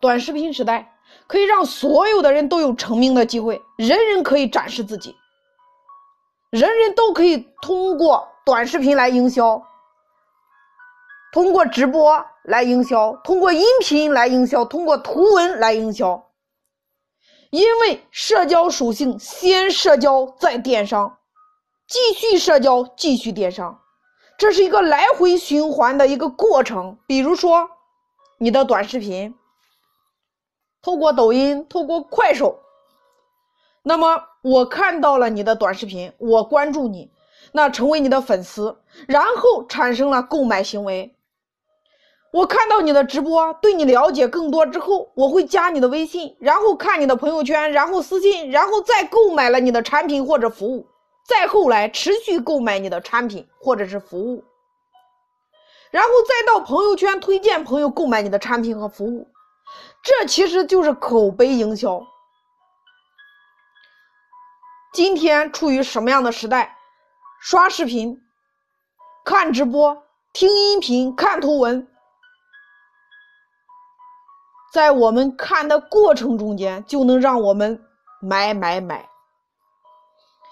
短视频时代可以让所有的人都有成名的机会，人人可以展示自己，人人都可以通过短视频来营销，通过直播来营销，通过音频来营销，通过图文来营销。因为社交属性，先社交再电商，继续社交继续电商，这是一个来回循环的一个过程。比如说，你的短视频，透过抖音，透过快手，那么我看到了你的短视频，我关注你，那成为你的粉丝，然后产生了购买行为。我看到你的直播，对你了解更多之后，我会加你的微信，然后看你的朋友圈，然后私信，然后再购买了你的产品或者服务，再后来持续购买你的产品或者是服务，然后再到朋友圈推荐朋友购买你的产品和服务，这其实就是口碑营销。今天处于什么样的时代？刷视频、看直播、听音频、看图文。在我们看的过程中间，就能让我们买买买。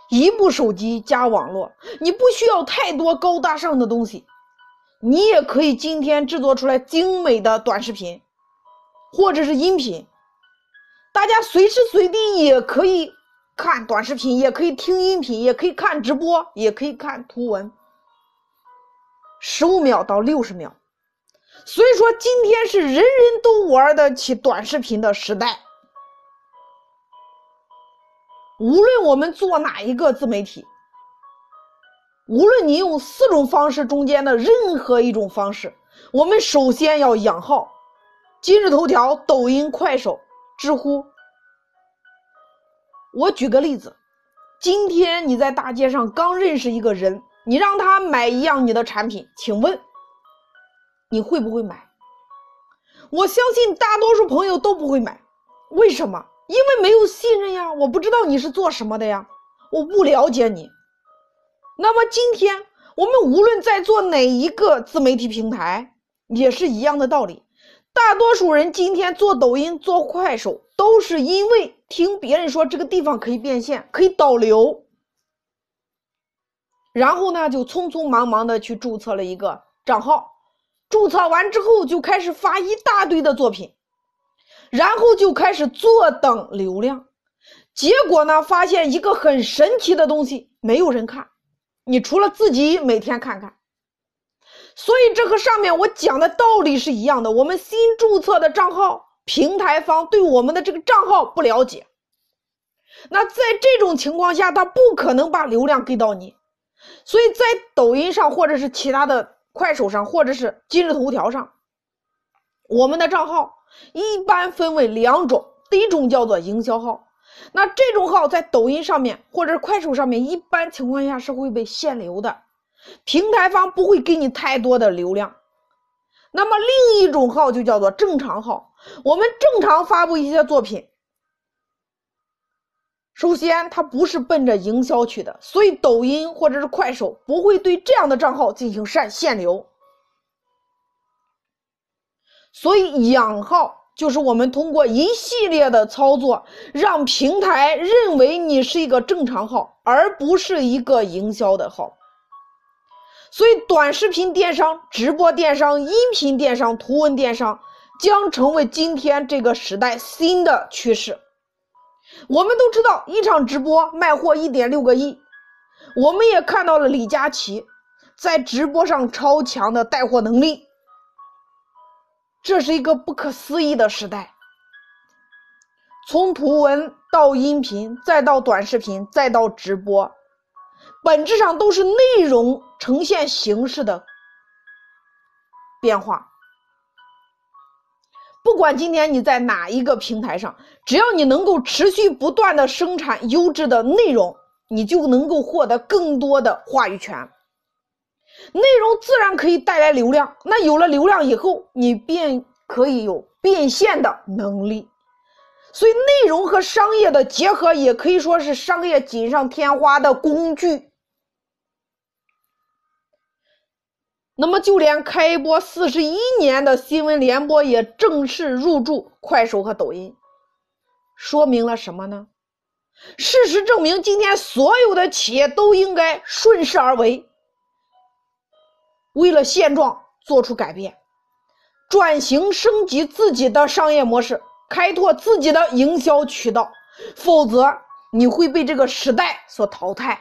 一部手机加网络，你不需要太多高大上的东西，你也可以今天制作出来精美的短视频，或者是音频。大家随时随地也可以看短视频，也可以听音频，也可以看直播，也可以看图文。十五秒到六十秒。所以说，今天是人人都玩得起短视频的时代。无论我们做哪一个自媒体，无论你用四种方式中间的任何一种方式，我们首先要养号。今日头条、抖音、快手、知乎。我举个例子，今天你在大街上刚认识一个人，你让他买一样你的产品，请问？你会不会买？我相信大多数朋友都不会买，为什么？因为没有信任呀，我不知道你是做什么的呀，我不了解你。那么今天我们无论在做哪一个自媒体平台，也是一样的道理。大多数人今天做抖音、做快手，都是因为听别人说这个地方可以变现、可以导流，然后呢就匆匆忙忙的去注册了一个账号。注册完之后就开始发一大堆的作品，然后就开始坐等流量。结果呢，发现一个很神奇的东西，没有人看，你除了自己每天看看。所以这和上面我讲的道理是一样的。我们新注册的账号，平台方对我们的这个账号不了解，那在这种情况下，他不可能把流量给到你。所以在抖音上或者是其他的。快手上或者是今日头条上，我们的账号一般分为两种，第一种叫做营销号，那这种号在抖音上面或者快手上面，一般情况下是会被限流的，平台方不会给你太多的流量。那么另一种号就叫做正常号，我们正常发布一些作品。首先，它不是奔着营销去的，所以抖音或者是快手不会对这样的账号进行限限流。所以养号就是我们通过一系列的操作，让平台认为你是一个正常号，而不是一个营销的号。所以，短视频电商、直播电商、音频电商、图文电商将成为今天这个时代新的趋势。我们都知道，一场直播卖货一点六个亿。我们也看到了李佳琦在直播上超强的带货能力。这是一个不可思议的时代。从图文到音频，再到短视频，再到直播，本质上都是内容呈现形式的变化。不管今天你在哪一个平台上，只要你能够持续不断的生产优质的内容，你就能够获得更多的话语权。内容自然可以带来流量，那有了流量以后，你便可以有变现的能力。所以，内容和商业的结合也可以说是商业锦上添花的工具。那么，就连开播四十一年的新闻联播也正式入驻快手和抖音，说明了什么呢？事实证明，今天所有的企业都应该顺势而为，为了现状做出改变，转型升级自己的商业模式，开拓自己的营销渠道，否则你会被这个时代所淘汰。